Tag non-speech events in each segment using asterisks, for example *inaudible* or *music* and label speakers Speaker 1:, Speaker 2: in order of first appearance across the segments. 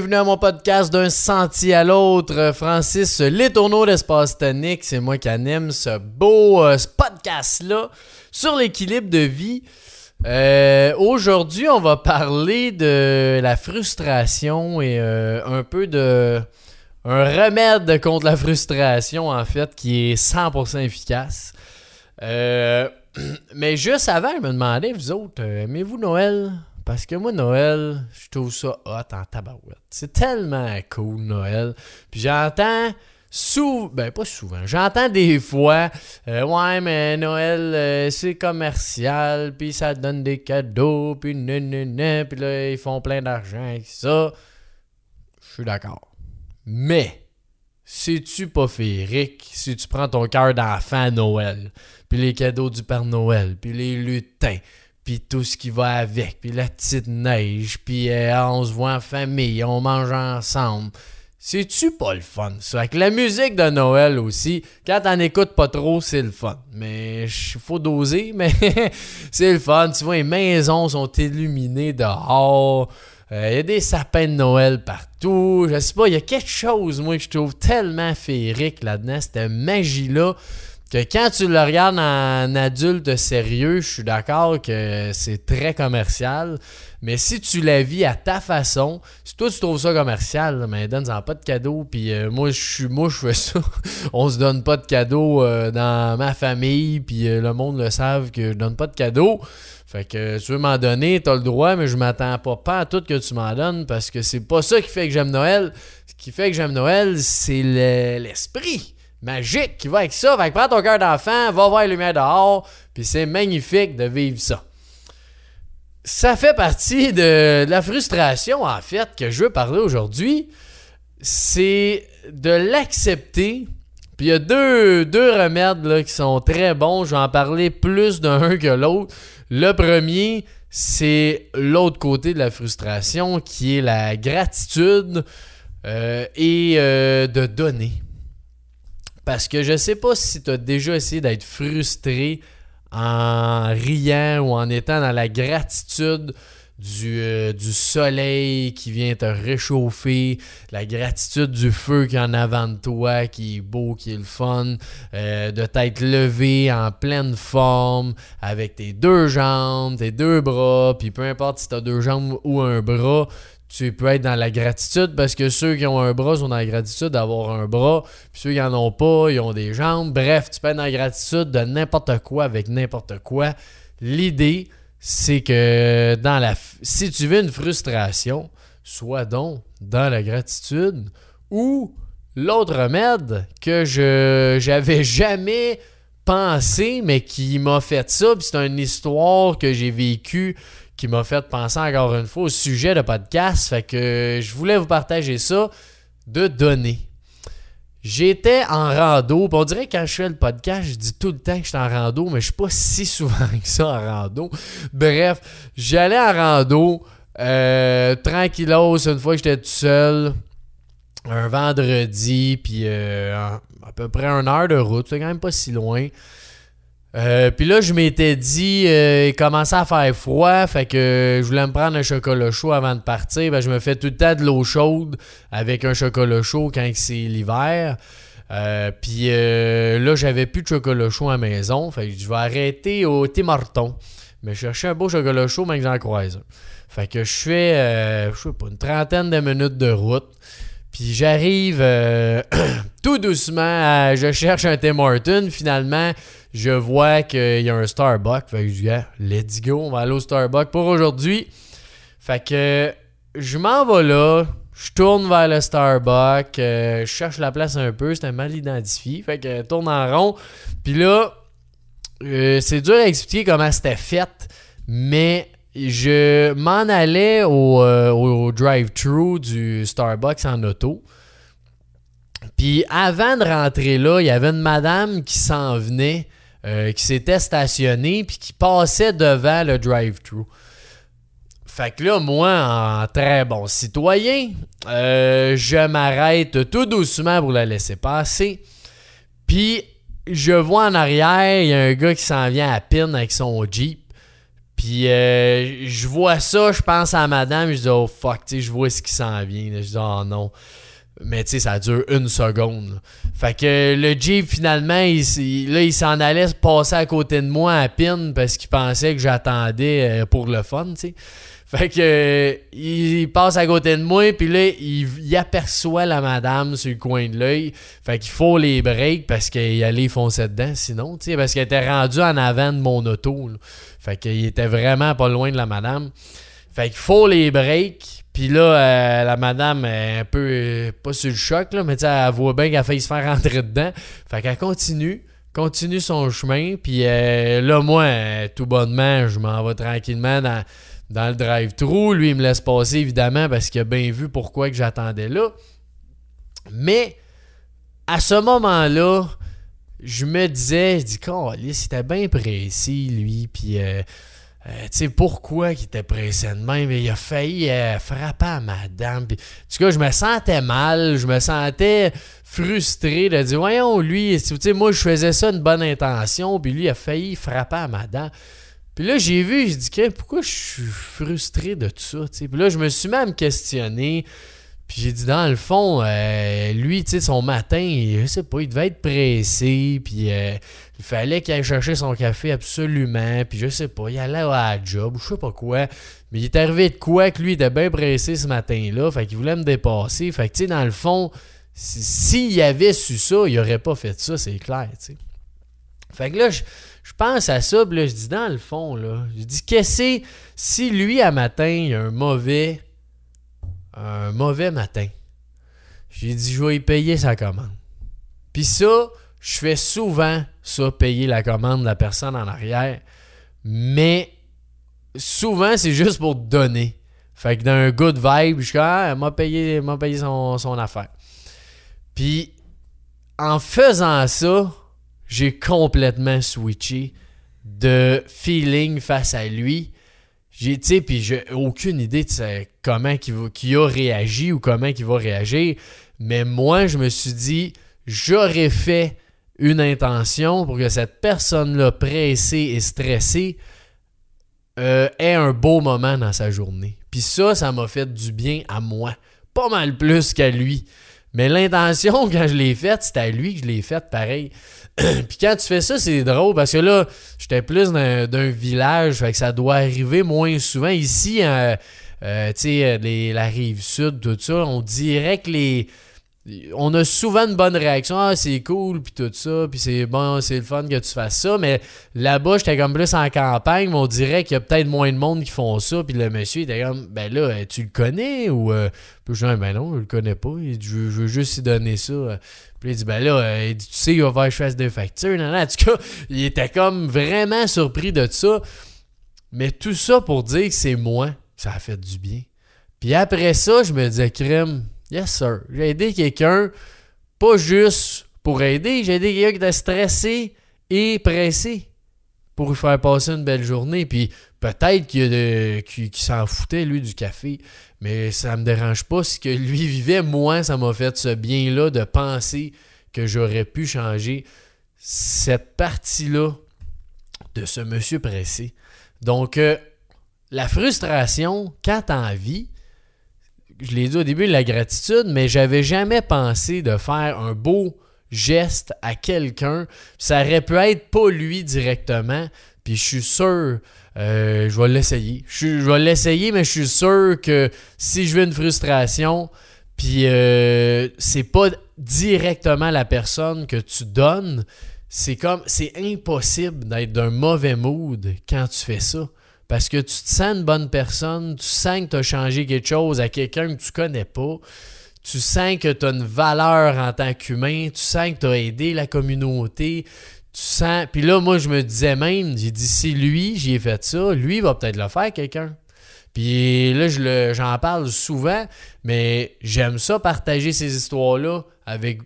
Speaker 1: Bienvenue à mon podcast d'un sentier à l'autre. Francis Les Tourneaux d'Espace Tonique, c'est moi qui anime ce beau euh, podcast-là sur l'équilibre de vie. Euh, Aujourd'hui, on va parler de la frustration et euh, un peu de un remède contre la frustration en fait qui est 100% efficace. *clears throat* Mais juste avant, je me demandais, vous autres, aimez-vous Noël? Parce que moi, Noël, je trouve ça hot en tabarouette. C'est tellement cool, Noël. Puis j'entends souvent, ben pas souvent, j'entends des fois, euh, ouais, mais Noël, euh, c'est commercial, puis ça donne des cadeaux, puis nan, puis là, ils font plein d'argent avec ça. Je suis d'accord. Mais, c'est-tu pas féerique si tu prends ton cœur d'enfant à Noël, puis les cadeaux du Père Noël, puis les lutins, puis tout ce qui va avec, puis la petite neige, puis euh, on se voit en famille, on mange ensemble. C'est-tu pas le fun, ça? Avec la musique de Noël aussi, quand t'en écoutes pas trop, c'est le fun. Mais il faut doser, *laughs* mais c'est le fun. Tu vois, les maisons sont illuminées dehors. Il y a des sapins de Noël partout. Je sais pas, il y a quelque chose, moi, que je trouve tellement féerique là-dedans, cette magie-là que quand tu le regardes en adulte sérieux, je suis d'accord que c'est très commercial. Mais si tu la vis à ta façon, si toi tu trouves ça commercial, mais donne-en pas de cadeaux. Puis euh, moi, je suis moi, je fais ça. *laughs* On se donne pas de cadeaux euh, dans ma famille. Puis euh, le monde le savent que je donne pas de cadeaux. Fait que tu veux m'en donner, t'as le droit, mais je m'attends pas, pas à tout que tu m'en donnes parce que c'est pas ça qui fait que j'aime Noël. Ce qui fait que j'aime Noël, c'est l'esprit magique qui va avec ça. Fait que prends ton cœur d'enfant, va voir les lumières dehors, puis c'est magnifique de vivre ça. Ça fait partie de la frustration, en fait, que je veux parler aujourd'hui. C'est de l'accepter. Puis il y a deux, remèdes qui sont très bons. Je vais en parler plus d'un *laughs* que l'autre. Le premier, c'est l'autre côté de la frustration, qui est la gratitude euh, et euh, de donner. Parce que je sais pas si tu as déjà essayé d'être frustré en riant ou en étant dans la gratitude du, euh, du, soleil qui vient te réchauffer, la gratitude du feu qui est en avant de toi, qui est beau, qui est le fun, euh, de t'être levé en pleine forme avec tes deux jambes, tes deux bras, puis peu importe si tu as deux jambes ou un bras, tu peux être dans la gratitude parce que ceux qui ont un bras sont dans la gratitude d'avoir un bras, puis ceux qui n'en ont pas, ils ont des jambes. Bref, tu peux être dans la gratitude de n'importe quoi avec n'importe quoi. L'idée, c'est que dans la si tu veux une frustration, sois donc dans la gratitude ou l'autre remède que je j'avais jamais pensé mais qui m'a fait ça, c'est une histoire que j'ai vécue qui m'a fait penser encore une fois au sujet de podcast. Fait que je voulais vous partager ça de donner. J'étais en rando. On dirait que quand je fais le podcast, je dis tout le temps que je suis en rando, mais je suis pas si souvent que ça en rando. Bref, j'allais en rando. Euh, tranquillos, une fois que j'étais tout seul. Un vendredi, puis euh, à peu près une heure de route. C'est quand même pas si loin. Euh, puis là, je m'étais dit, euh, il commençait à faire froid, fait que je voulais me prendre un chocolat chaud avant de partir. Ben, je me fais tout le temps de l'eau chaude avec un chocolat chaud quand c'est l'hiver. Euh, puis là, j'avais plus de chocolat chaud à la maison, fait que je vais arrêter au Tim Hortons. Mais je cherchais un beau chocolat chaud, mais que j'en croise Fait que je fais, je sais pas, une trentaine de minutes de route. Puis j'arrive *clears throat* tout doucement, je cherche un Tim Hortons. Finalement, je vois qu'il y a un Starbucks. Fait que je dis, let's go, on va aller au Starbucks pour aujourd'hui. Fait que je m'en vais là, je tourne vers le Starbucks, euh, je cherche la place un peu, c'était mal identifié. Fait que je tourne en rond. Puis là, euh, c'est dur à expliquer comment c'était fait, mais je m'en allais au, euh, au drive-thru du Starbucks en auto. Puis avant de rentrer là, il y avait une madame qui s'en venait euh, qui s'était stationné puis qui passait devant le drive-thru. Fait que là, moi, en très bon citoyen, euh, je m'arrête tout doucement pour la laisser passer. Puis, je vois en arrière, il y a un gars qui s'en vient à pin avec son Jeep. Puis euh, je vois ça, je pense à madame, je dis oh fuck, tu sais, je vois ce qui s'en vient. Je dis oh non. Mais tu sais, ça dure une seconde. Fait que le Jeep, finalement, il, là, il s'en allait se passer à côté de moi à pin parce qu'il pensait que j'attendais euh, pour le fun, tu sais. Fait que il passe à côté de moi, puis là, il, aperçoit la madame sur le coin de l'œil. Fait qu'il faut les breaks parce qu'il allait foncer dedans, sinon, tu sais, parce qu'elle était rendue en avant de mon auto. Fait qu'il était vraiment pas loin de la madame. Fait qu'il faut les breaks. Puis là, euh, la madame est un peu, euh, pas sur le choc, là, mais elle voit bien qu'elle a failli se faire rentrer dedans. Fait qu'elle continue continue son chemin. Puis euh, là, moi, tout bonnement, je m'en vais tranquillement dans, dans le drive-thru. Lui, il me laisse passer, évidemment, parce qu'il a bien vu pourquoi que j'attendais là. Mais à ce moment-là, je me disais, je dis, il était bien précis, lui, puis, euh, tu sais, pourquoi il était pressé de même? Il a failli euh, frapper à madame. Puis, en tout cas, je me sentais mal, je me sentais frustré de dire, voyons, lui, tu sais, moi, je faisais ça une bonne intention, puis lui, il a failli frapper à madame. Puis là, j'ai vu, j'ai dit, pourquoi je suis frustré de tout ça? Puis là, je me suis même questionné. Puis j'ai dit, dans le fond, euh, lui, tu sais, son matin, je sais pas, il devait être pressé. Puis il fallait qu'il aille chercher son café absolument. Puis je sais pas, il allait à la job ou je sais pas quoi. Mais il est arrivé de quoi que lui, il était bien pressé ce matin-là. Fait qu'il voulait me dépasser. Fait que, tu sais, dans le fond, s'il avait su ça, il aurait pas fait ça, c'est clair, tu sais. Fait que là, je pense à ça, puis là, je dis dans le fond, là, je dis qu'est-ce si lui à matin, il a un mauvais un mauvais matin? J'ai dit je vais y payer sa commande. Puis ça, je fais souvent ça payer la commande de la personne en arrière, mais souvent c'est juste pour donner. Fait que d'un good vibe, je suis comme ah, elle m'a payé, payé son, affaire. Puis en faisant ça, j'ai complètement switché de feeling face à lui. J'ai, tu sais, puis j'ai aucune idée de comment il, a réagi ou comment il va réagir. Mais moi, je me suis dit, j'aurais fait une intention pour que cette personne-là, pressée et stressée, euh, ait un beau moment dans sa journée. Puis ça, ça m'a fait du bien à moi. Pas mal plus qu'à lui. Mais l'intention, *laughs* quand je l'ai faite, c'était à lui que je l'ai faite pareil. *clears throat* Puis quand tu fais ça, c'est drôle parce que là, j'étais plus d'un village, fait que ça doit arriver moins souvent. Ici, euh, euh, tu sais, la rive sud, tout ça, on dirait que les on a souvent une bonne réaction. Ah, c'est cool, puis tout ça, puis c'est bon, c'est le fun que tu fasses ça. Mais là-bas, j'étais comme plus en campagne, mais on dirait qu'il y a peut-être moins de monde qui font ça. Puis le monsieur était comme, ben là, tu le connais ou. Euh, puis je dis, ben non, je le connais pas. Je, veux juste lui donner ça. Puis il dit, ben là, euh, il dit, tu sais, il va faire que je fasse des factures. En tout cas, *laughs* il était comme vraiment surpris de ça. Mais tout ça pour dire que c'est moi, ça a fait du bien. Puis après ça, je me disais, crème Yes, sir. J'ai aidé quelqu'un, pas juste pour aider, j'ai aidé quelqu'un qui était stressé et pressé pour lui faire passer une belle journée. Puis peut-être qu'il s'en foutait, lui, du café, mais ça me dérange pas. Si que lui vivait, moi, ça m'a fait ce bien-là de penser que j'aurais pu changer cette partie-là de ce monsieur pressé. Donc, euh, la frustration, quand t'en vis, je l'ai dit au début, la gratitude, mais j'avais jamais pensé de faire un beau geste à quelqu'un. Ça aurait pu être pas lui directement, puis je suis sûr, euh, je vais l'essayer. Je, vais l'essayer, mais je suis sûr que si je veux une frustration, puis euh, c'est pas directement la personne que tu donnes, c'est comme, c'est impossible d'être d'un mauvais mood quand tu fais ça. Parce que tu te sens une bonne personne, tu sens que tu as changé quelque chose à quelqu'un que tu connais pas, tu sens que tu as une valeur en tant qu'humain, tu sens que tu as aidé la communauté, tu sens. Puis là, moi, je me disais même, j'ai dit, si lui, j'ai fait ça, lui il va peut-être le faire, quelqu'un. Puis là, je j'en parle souvent, mais j'aime ça partager ces histoires-là avec,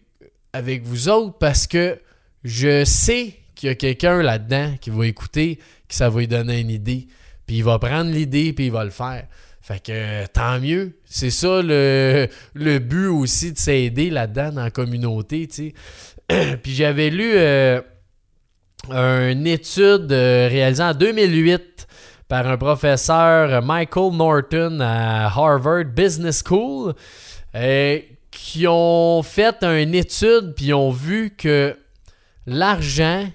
Speaker 1: avec vous autres parce que je sais qu'il y a quelqu'un là-dedans qui va écouter, que ça va lui donner une idée. Puis il va prendre l'idée, puis il va le faire. Fait que tant mieux. C'est ça le, but aussi de s'aider là-dedans dans la communauté, *clears throat* puis j'avais lu euh, une étude euh, réalisée en 2008 par un professeur Michael Norton à Harvard Business School euh, qui ont fait une étude puis ont vu que l'argent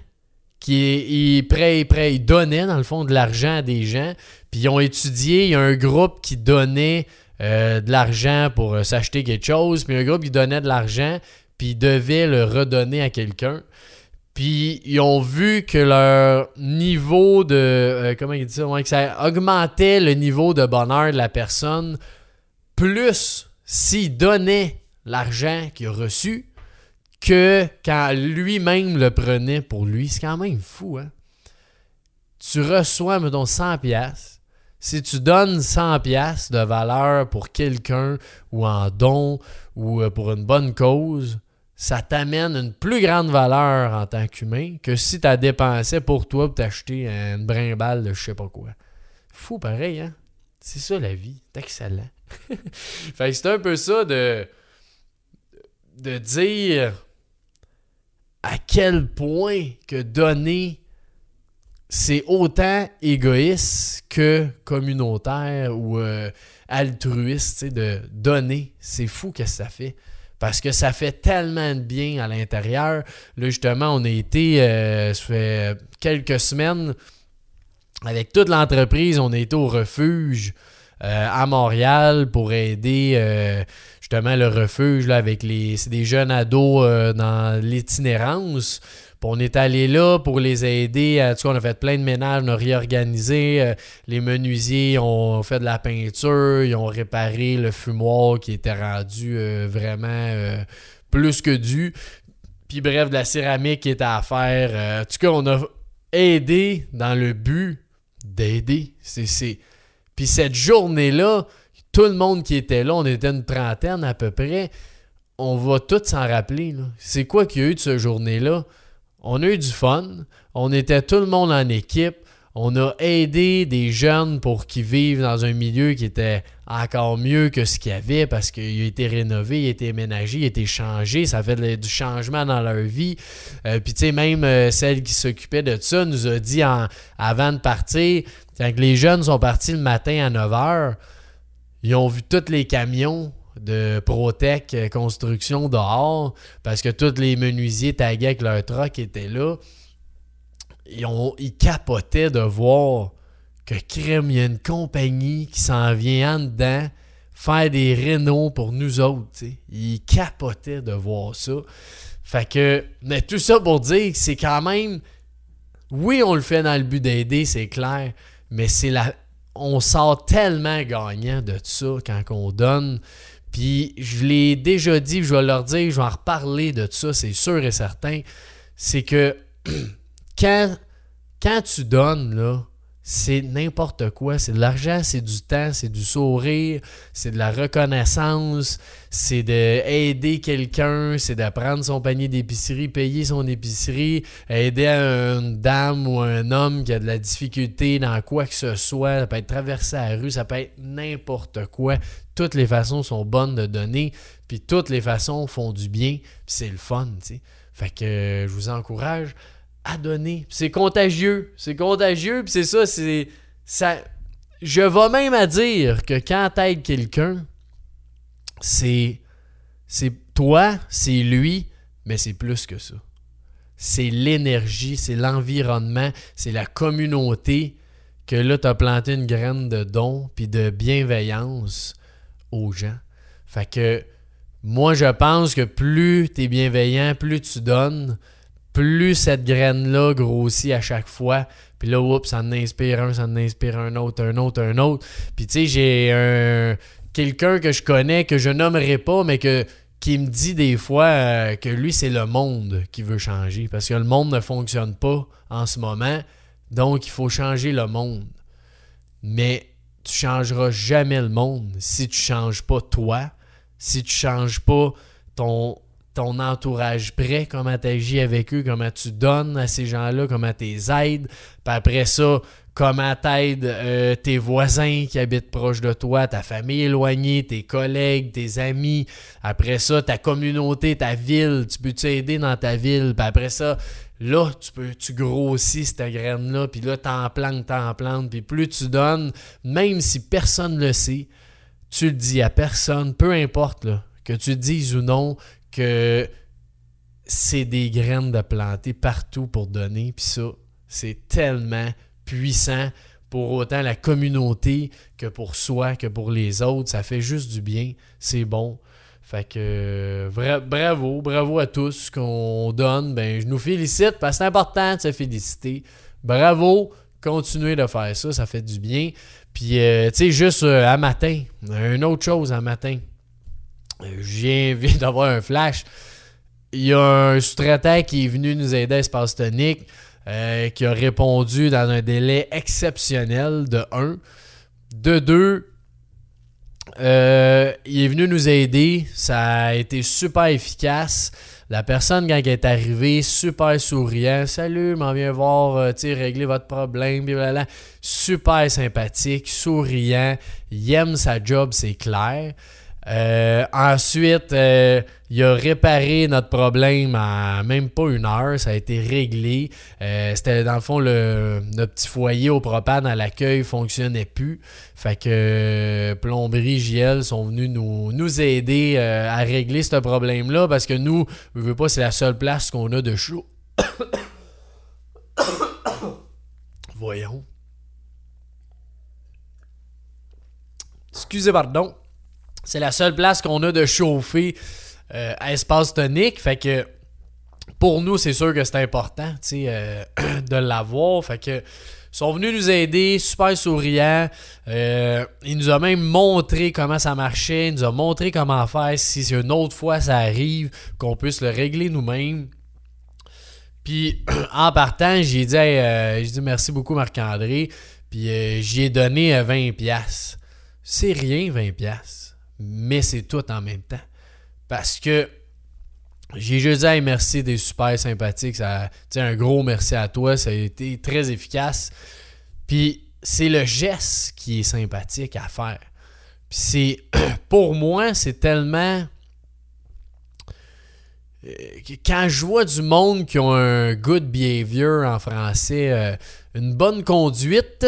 Speaker 1: qui est, prêt, prêt, dans le fond de l'argent à des gens, puis ils ont étudié, il y a un groupe qui donnait euh, de l'argent pour euh, s'acheter quelque chose, puis un groupe qui donnait de l'argent, puis ils devaient le redonner à quelqu'un. Puis ils ont vu que leur niveau de. Euh, comment ils disent ça? que ça augmentait le niveau de bonheur de la personne plus s'il donnait l'argent qu'il a reçu que quand lui-même le prenait pour lui. C'est quand même fou, hein? Tu reçois, mettons, 100 pièces. Si tu donnes 100 pièces de valeur pour quelqu'un ou en don ou euh, pour une bonne cause, ça t'amène une plus grande valeur en tant qu'humain que si tu as dépensé pour toi pour t'acheter une brimballe de je sais pas quoi. Fou pareil, hein? C'est ça la vie. C'est excellent. *laughs* fait que c'est un peu ça de, de dire à quel point que donner, c'est autant égoïste que communautaire ou euh, altruiste, de donner. C'est fou que ça fait. Parce que ça fait tellement de bien à l'intérieur. Là, justement, on a été, euh, ça fait quelques semaines, avec toute l'entreprise, on a été au refuge euh, à Montréal pour aider justement le refuge là, avec les des jeunes ados euh, dans l'itinérance. on est allé là pour les aider. Tu on a fait plein de ménages, on a réorganisé. Euh, les menuisiers ont fait de la peinture, ils ont réparé le fumoir qui était rendu euh, vraiment plus que dû. Puis bref, de la céramique qui était à faire. en tout cas, on a aidé dans le but d'aider. C'est, Puis cette journée-là, tout le monde qui était là, on était une trentaine à peu près, on va tous s'en rappeler. C'est quoi qu'il y a eu de cette journée-là? On a eu du fun, on était tout le monde en équipe, on a aidé des jeunes pour qu'ils vivent dans un milieu qui était encore mieux que ce qu'il y avait parce qu'il a été rénové, il a été aménagé, il a été changé, ça fait du changement dans leur vie. Euh, puis tu sais, même euh, celle qui s'occupait de ça nous a dit avant de partir, quand les jeunes sont partis le matin à 9 h, ils ont vu tous les camions de Protec euh, Construction dehors parce que tous les menuisiers tagués avec leur truck étaient là. Ils, ont, ils capotaient de voir que crème, il y a une compagnie qui s'en vient en dedans faire des rénaux pour nous autres. Ils capotaient de voir ça. Fait que, mais tout ça pour dire que c'est quand même. Oui, on le fait dans le but d'aider, c'est clair, mais c'est la, on sort tellement gagnant de ça quand on donne. Puis je l'ai déjà dit, je vais leur dire, je vais en reparler de ça, c'est sûr et certain. C'est que *clears throat* quand, quand tu donnes, là, c'est n'importe quoi. C'est de l'argent, c'est du temps, c'est du sourire, c'est de la reconnaissance, c'est d'aider quelqu'un, c'est de prendre son panier d'épicerie, payer son épicerie, aider une dame ou un homme qui a de la difficulté dans quoi que ce soit. Ça peut être traverser la rue, ça peut être n'importe quoi. Toutes les façons sont bonnes de donner, puis toutes les façons font du bien, puis c'est le fun, tu sais. Fait que je vous encourage donner. C'est contagieux. C'est contagieux, puis c'est ça, c'est. Ça, je vais même à dire que quand t'aides quelqu'un, c'est. C'est toi, c'est lui, mais c'est plus que ça. C'est l'énergie, c'est l'environnement, c'est la communauté que là, tu planté une graine de don puis de bienveillance aux gens. Fait que moi, je pense que plus tu es bienveillant, plus tu donnes, plus cette graine-là grossit à chaque fois. Puis là, oups, ça en inspire un, ça en inspire un autre, un autre, un autre. Puis tu sais, j'ai un quelqu'un que je connais, que je nommerai pas, mais qui me dit des fois euh, que lui, c'est le monde qui veut changer. Parce que le monde ne fonctionne pas en ce moment. Donc, il faut changer le monde. Mais tu changeras jamais le monde si tu changes pas toi, si tu changes pas ton, ton entourage près, comment tu agis avec eux, comment tu donnes à ces gens-là, comment tu les aides. Puis après ça, comment t'aides euh, tes voisins qui habitent proche de toi, ta famille éloignée, tes collègues, tes amis. Après ça, ta communauté, ta ville. Tu peux t'aider dans ta ville. Puis après ça, là, tu peux, tu grossis cette graine-là, puis là, t'en plantes, t'en plantes, puis plus tu donnes, même si personne ne le sait, tu le dis à personne, peu importe, que tu dises ou non que c'est des graines de planter partout pour donner, puis ça, c'est tellement puissant pour autant la communauté que pour soi, que pour les autres. Ça fait juste du bien, c'est bon. Fait que bravo, bravo à tous qu'on donne. Ben, je nous félicite parce que c'est important de se féliciter. Bravo, continuez de faire ça, ça fait du bien. Puis, euh, tu sais, juste euh, à matin, une autre chose à matin. Euh, je *laughs* viens d'avoir un flash. Il y a un sous-traitant qui est venu nous aider à Espace Tonique, qui a répondu dans un délai exceptionnel de 1. De 2, euh, il est venu nous aider. Ça a été super efficace. La personne, quand elle est arrivée, super souriant. Salut, m'en viens voir, euh, tu régler votre problème. Super sympathique, souriant. Il aime sa job, c'est clair. Euh, ensuite, euh, il a réparé notre problème en même pas une heure. Ça a été réglé. Euh, c'était dans le fond le, notre petit foyer au propane à l'accueil fonctionnait plus. Fait que plomberie JL sont venus nous, nous aider à régler ce problème-là parce que nous, je veux pas, c'est la seule place qu'on a de chaud. *coughs* Voyons. Excusez, pardon. C'est la seule place qu'on a de chauffer euh, à espace tonique. Fait que pour nous, c'est sûr que c'est important euh, *clears throat* de l'avoir. Fait que sont venus nous aider, super souriants. Euh, il nous a même montré comment ça marchait. Il nous a montré comment faire si une autre fois ça arrive, qu'on puisse le régler nous-mêmes. Puis *clears throat* en partant, j'ai dit, j'ai dit merci beaucoup Marc-André. Puis j'y ai donné 20$. C'est rien, 20$ mais c'est tout en même temps. Parce que j'ai juste dit merci des super sympathiques. Ça, un gros merci à toi. Ça a été très efficace. Puis c'est le geste qui est sympathique à faire. Puis *clears throat* pour moi, c'est tellement. Euh, quand je vois du monde qui ont un good behavior en français, euh, une bonne conduite,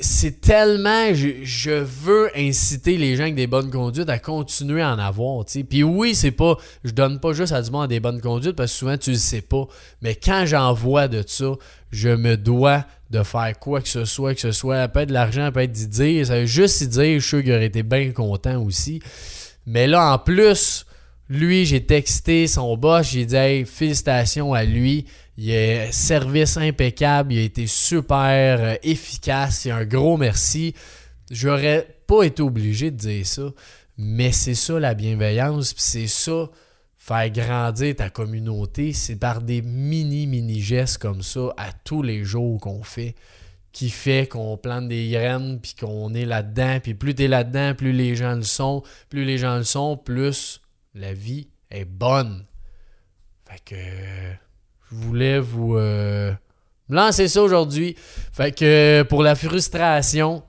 Speaker 1: c'est tellement. Je, veux inciter les gens avec des bonnes conduites à continuer à en avoir. Puis oui, c'est pas. Je donne pas juste à du monde des bonnes conduites parce que souvent tu le sais pas. Mais quand j'en vois de ça, je me dois de faire quoi que ce soit, que ce soit, peut être de l'argent, peut être d'y. Ça veut juste y dire, je suis sûr qu'il aurait été bien content aussi. Mais là, en plus, lui, j'ai texté son boss, j'ai dit hey, félicitations à lui. Il a service impeccable, il a été super euh, efficace. Et un gros merci. J'aurais pas été obligé de dire ça, mais c'est ça la bienveillance, c'est ça faire grandir ta communauté, c'est par des mini mini gestes comme ça à tous les jours qu'on fait qui fait qu'on plante des graines puis qu'on est là-dedans, puis plus tu es là-dedans, plus les gens le sont, plus les gens le sont, plus la vie est bonne. Fait que je voulais vous euh, lancer ça aujourd'hui. Fait que pour la frustration,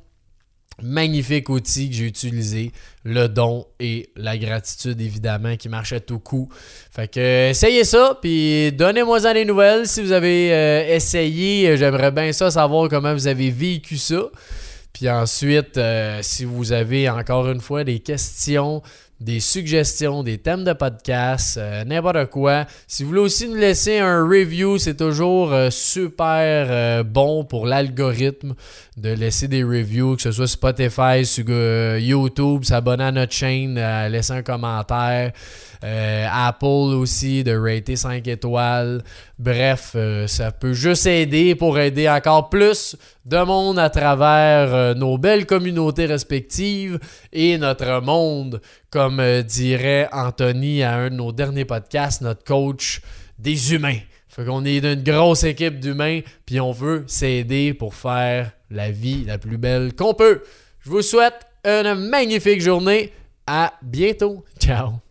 Speaker 1: magnifique outil que j'ai utilisé, le don et la gratitude évidemment qui marche à tout coup. Fait que essayez ça puis donnez-moi des nouvelles si vous avez euh, essayé, j'aimerais bien ça savoir comment vous avez vécu ça. Puis ensuite euh, si vous avez encore une fois des questions des suggestions, des thèmes de podcast, euh, n'importe quoi. Si vous voulez aussi nous laisser un review, c'est toujours euh, super euh, bon pour l'algorithme de laisser des reviews, que ce soit Spotify, sur YouTube, s'abonner à notre chaîne, laisser un commentaire. Apple aussi, de rater 5 étoiles. Bref, ça peut juste aider pour aider encore plus de monde à travers nos belles communautés respectives et notre monde comme euh, dirait Anthony à un de nos derniers podcasts, notre coach des humains. Fait qu'on est d'une grosse équipe d'humains, puis on veut s'aider pour faire la vie la plus belle qu'on peut. Je vous souhaite une magnifique journée. À bientôt. Ciao.